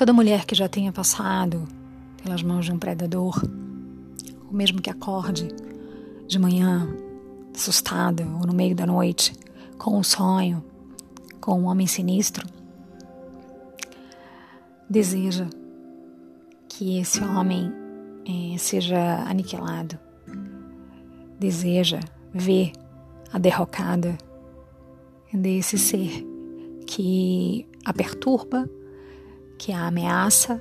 Toda mulher que já tenha passado pelas mãos de um predador, ou mesmo que acorde de manhã, assustada ou no meio da noite, com um sonho, com um homem sinistro, deseja que esse homem é, seja aniquilado, deseja ver a derrocada desse ser que a perturba, que a ameaça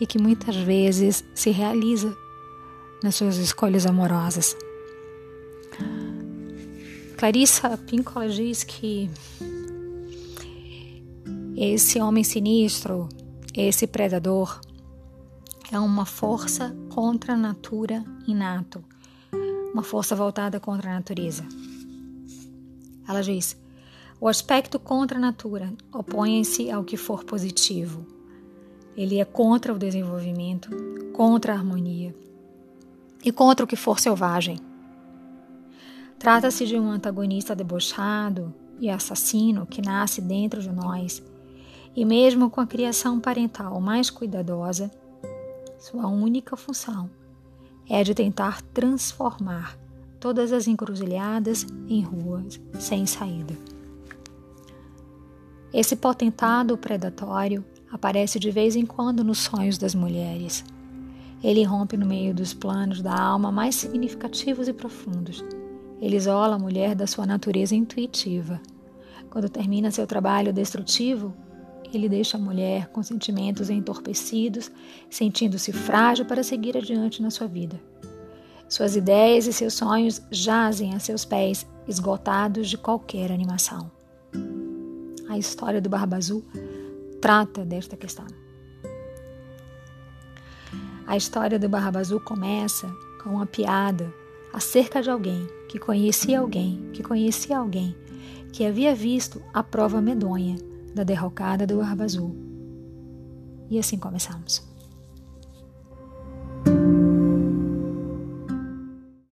e que muitas vezes se realiza nas suas escolhas amorosas. Clarissa Pinkola diz que esse homem sinistro, esse predador, é uma força contra a natura inato, uma força voltada contra a natureza. Ela diz: o aspecto contra a natura opõe-se ao que for positivo. Ele é contra o desenvolvimento, contra a harmonia e contra o que for selvagem. Trata-se de um antagonista debochado e assassino que nasce dentro de nós, e mesmo com a criação parental mais cuidadosa, sua única função é de tentar transformar todas as encruzilhadas em ruas sem saída. Esse potentado predatório aparece de vez em quando nos sonhos das mulheres. Ele rompe no meio dos planos da alma mais significativos e profundos ele isola a mulher da sua natureza intuitiva. Quando termina seu trabalho destrutivo, ele deixa a mulher com sentimentos entorpecidos, sentindo-se frágil para seguir adiante na sua vida. Suas ideias e seus sonhos jazem a seus pés, esgotados de qualquer animação. A história do Barba Azul trata desta questão. A história do Barba Azul começa com uma piada acerca de alguém que conhecia alguém que conhecia alguém que havia visto a prova medonha da derrocada do Barba Azul. E assim começamos.